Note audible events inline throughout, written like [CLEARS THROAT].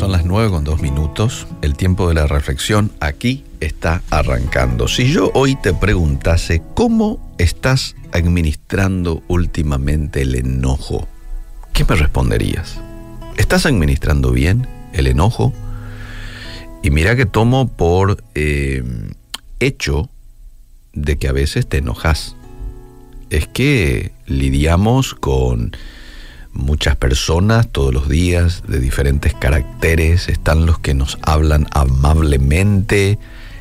Son las 9 con 2 minutos. El tiempo de la reflexión aquí está arrancando. Si yo hoy te preguntase cómo estás administrando últimamente el enojo, ¿qué me responderías? ¿Estás administrando bien el enojo? Y mira que tomo por eh, hecho de que a veces te enojas. Es que lidiamos con muchas personas todos los días de diferentes caracteres. Están los que nos hablan amablemente,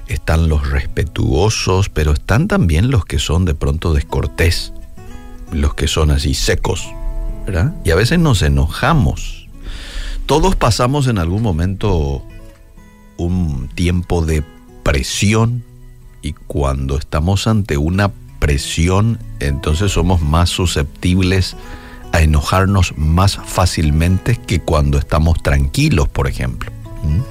están los respetuosos, pero están también los que son de pronto descortés, los que son así secos, ¿verdad? Y a veces nos enojamos. Todos pasamos en algún momento un tiempo de presión y cuando estamos ante una presión, entonces somos más susceptibles enojarnos más fácilmente que cuando estamos tranquilos, por ejemplo. ¿Mm?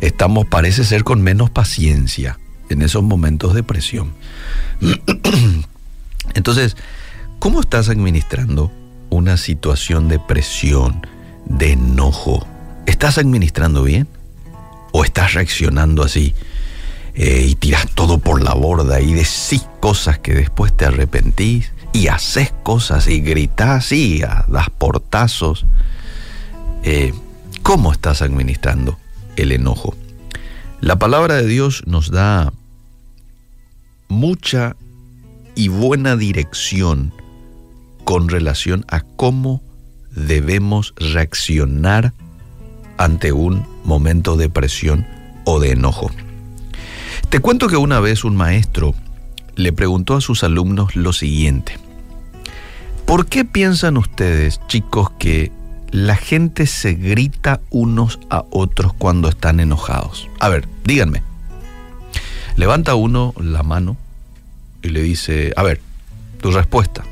Estamos, parece ser, con menos paciencia en esos momentos de presión. [CLEARS THROAT] Entonces, ¿cómo estás administrando una situación de presión, de enojo? ¿Estás administrando bien? ¿O estás reaccionando así eh, y tiras todo por la borda y decís cosas que después te arrepentís? Y haces cosas y gritas y das portazos. Eh, ¿Cómo estás administrando el enojo? La palabra de Dios nos da mucha y buena dirección con relación a cómo debemos reaccionar ante un momento de presión o de enojo. Te cuento que una vez un maestro le preguntó a sus alumnos lo siguiente. ¿Por qué piensan ustedes, chicos, que la gente se grita unos a otros cuando están enojados? A ver, díganme. Levanta uno la mano y le dice, a ver, tu respuesta.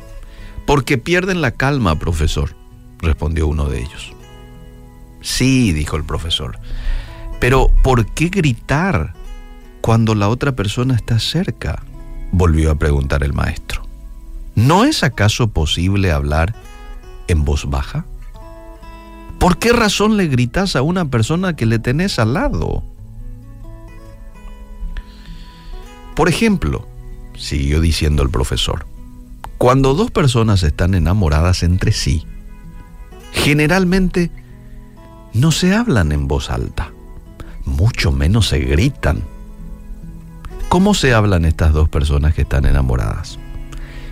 Porque pierden la calma, profesor, respondió uno de ellos. Sí, dijo el profesor. Pero ¿por qué gritar cuando la otra persona está cerca? volvió a preguntar el maestro. ¿No es acaso posible hablar en voz baja? ¿Por qué razón le gritas a una persona que le tenés al lado? Por ejemplo, siguió diciendo el profesor, cuando dos personas están enamoradas entre sí, generalmente no se hablan en voz alta, mucho menos se gritan. ¿Cómo se hablan estas dos personas que están enamoradas?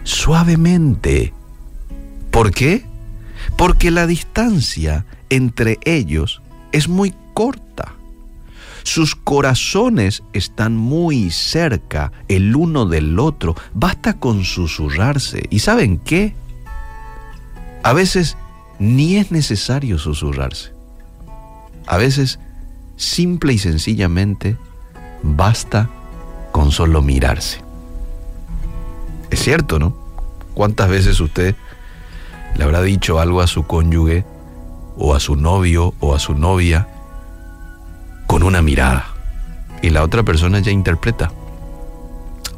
Suavemente. ¿Por qué? Porque la distancia entre ellos es muy corta. Sus corazones están muy cerca el uno del otro. Basta con susurrarse. ¿Y saben qué? A veces ni es necesario susurrarse. A veces, simple y sencillamente, basta con solo mirarse. Cierto, ¿no? ¿Cuántas veces usted le habrá dicho algo a su cónyuge o a su novio o a su novia con una mirada y la otra persona ya interpreta?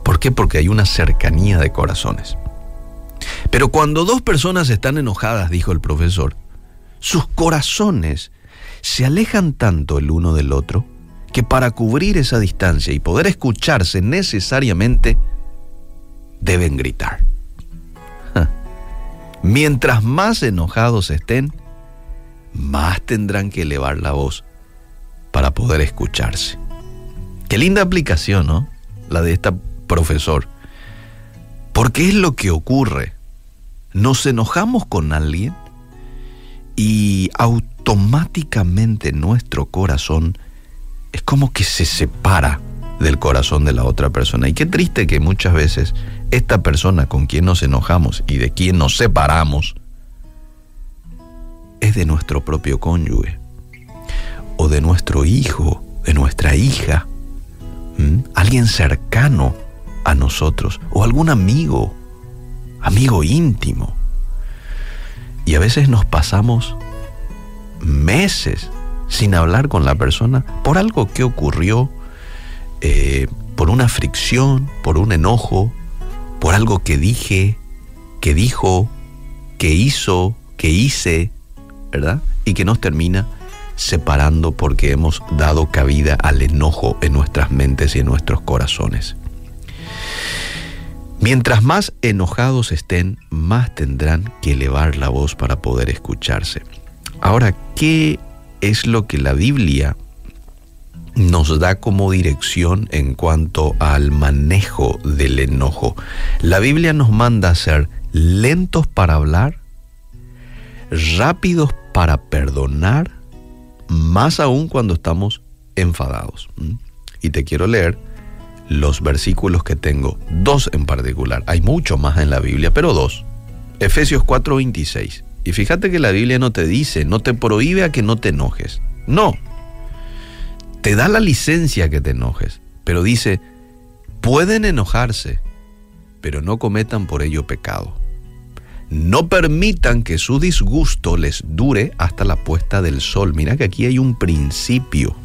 ¿Por qué? Porque hay una cercanía de corazones. Pero cuando dos personas están enojadas, dijo el profesor, sus corazones se alejan tanto el uno del otro que para cubrir esa distancia y poder escucharse necesariamente, deben gritar. Mientras más enojados estén, más tendrán que elevar la voz para poder escucharse. Qué linda aplicación, ¿no? La de esta profesor. Porque es lo que ocurre. Nos enojamos con alguien y automáticamente nuestro corazón es como que se separa del corazón de la otra persona. Y qué triste que muchas veces esta persona con quien nos enojamos y de quien nos separamos es de nuestro propio cónyuge o de nuestro hijo, de nuestra hija, alguien cercano a nosotros o algún amigo, amigo íntimo. Y a veces nos pasamos meses sin hablar con la persona por algo que ocurrió, eh, por una fricción, por un enojo, por algo que dije, que dijo, que hizo, que hice, ¿verdad? Y que nos termina separando porque hemos dado cabida al enojo en nuestras mentes y en nuestros corazones. Mientras más enojados estén, más tendrán que elevar la voz para poder escucharse. Ahora, ¿qué es lo que la Biblia nos da como dirección en cuanto al manejo del enojo? La Biblia nos manda a ser lentos para hablar, rápidos para perdonar, más aún cuando estamos enfadados. Y te quiero leer los versículos que tengo, dos en particular. Hay mucho más en la Biblia, pero dos. Efesios 4:26. Y fíjate que la Biblia no te dice, no te prohíbe a que no te enojes. No. Te da la licencia que te enojes, pero dice, pueden enojarse, pero no cometan por ello pecado. No permitan que su disgusto les dure hasta la puesta del sol. Mira que aquí hay un principio.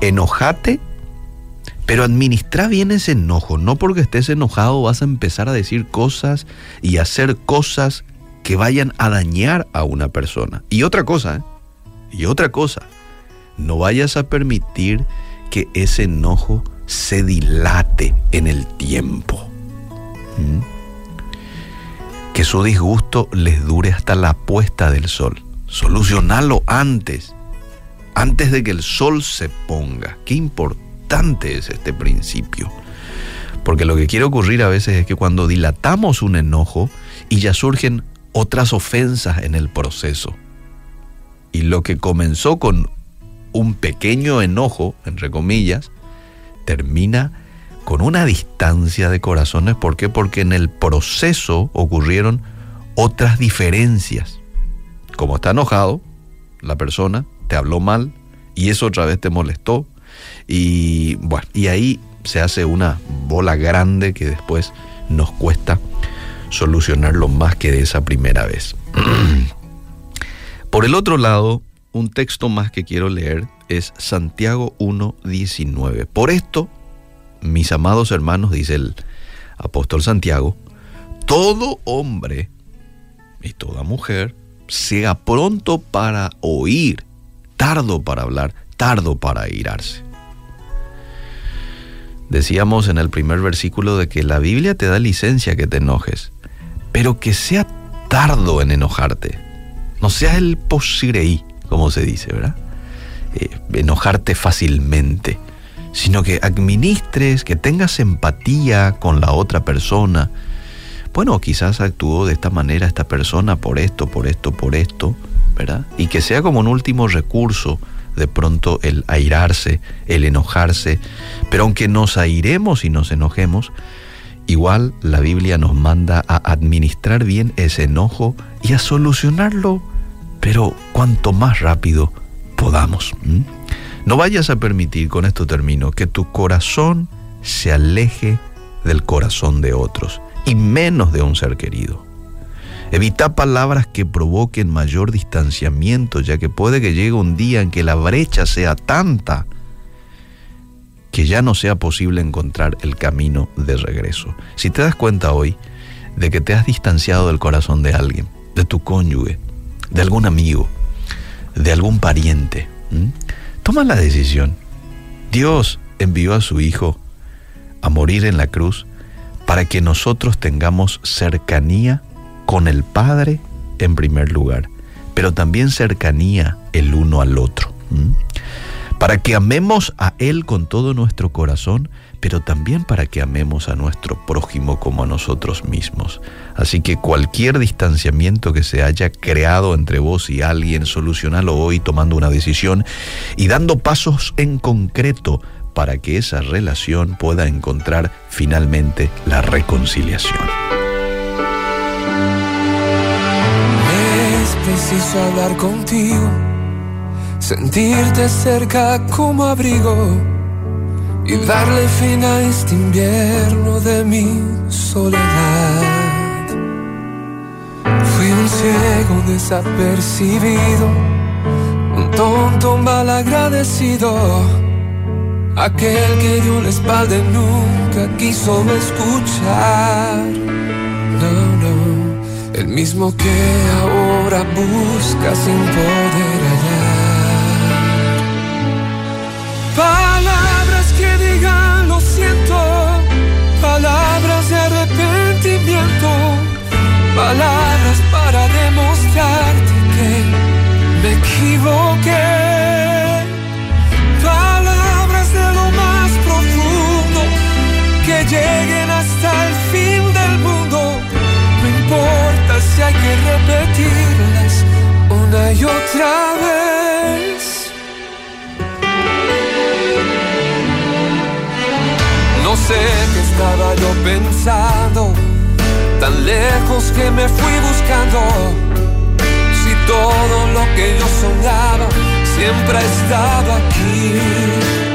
Enojate, pero administra bien ese enojo. No porque estés enojado vas a empezar a decir cosas y hacer cosas que vayan a dañar a una persona. Y otra cosa, ¿eh? y otra cosa, no vayas a permitir que ese enojo se dilate en el tiempo. ¿Mm? que su disgusto les dure hasta la puesta del sol. Solucionarlo antes, antes de que el sol se ponga. Qué importante es este principio. Porque lo que quiere ocurrir a veces es que cuando dilatamos un enojo y ya surgen otras ofensas en el proceso. Y lo que comenzó con un pequeño enojo, entre comillas, termina con una distancia de corazones. ¿Por qué? Porque en el proceso ocurrieron otras diferencias. Como está enojado, la persona te habló mal y eso otra vez te molestó. Y bueno, y ahí se hace una bola grande que después nos cuesta solucionarlo más que de esa primera vez. [CLEARS THROAT] Por el otro lado, un texto más que quiero leer es Santiago 1.19. Por esto mis amados hermanos, dice el apóstol Santiago, todo hombre y toda mujer sea pronto para oír, tardo para hablar, tardo para irarse. Decíamos en el primer versículo de que la Biblia te da licencia que te enojes, pero que sea tardo en enojarte. No sea el posireí, como se dice, ¿verdad? Eh, enojarte fácilmente sino que administres, que tengas empatía con la otra persona. Bueno, quizás actuó de esta manera esta persona por esto, por esto, por esto, ¿verdad? Y que sea como un último recurso de pronto el airarse, el enojarse. Pero aunque nos airemos y nos enojemos, igual la Biblia nos manda a administrar bien ese enojo y a solucionarlo, pero cuanto más rápido podamos. No vayas a permitir, con esto termino, que tu corazón se aleje del corazón de otros y menos de un ser querido. Evita palabras que provoquen mayor distanciamiento, ya que puede que llegue un día en que la brecha sea tanta que ya no sea posible encontrar el camino de regreso. Si te das cuenta hoy de que te has distanciado del corazón de alguien, de tu cónyuge, de algún amigo, de algún pariente, Toma la decisión. Dios envió a su Hijo a morir en la cruz para que nosotros tengamos cercanía con el Padre en primer lugar, pero también cercanía el uno al otro. Para que amemos a Él con todo nuestro corazón, pero también para que amemos a nuestro prójimo como a nosotros mismos. Así que cualquier distanciamiento que se haya creado entre vos y alguien, solucionalo hoy tomando una decisión y dando pasos en concreto para que esa relación pueda encontrar finalmente la reconciliación. Es preciso hablar contigo, sentirte cerca como abrigo y darle fin a este invierno de mi soledad. Fui un ciego desapercibido, un tonto mal agradecido, aquel que dio la espalda y nunca quiso escuchar. No, no, el mismo que ahora busca sin poder palabras para demostrarte que me equivoqué. Palabras de lo más profundo que lleguen hasta el fin del mundo. No importa si hay que repetirlas una y otra vez. No sé qué estaba yo pensando tan lejos que me fui buscando. Si todo lo que yo soñaba siempre estaba aquí.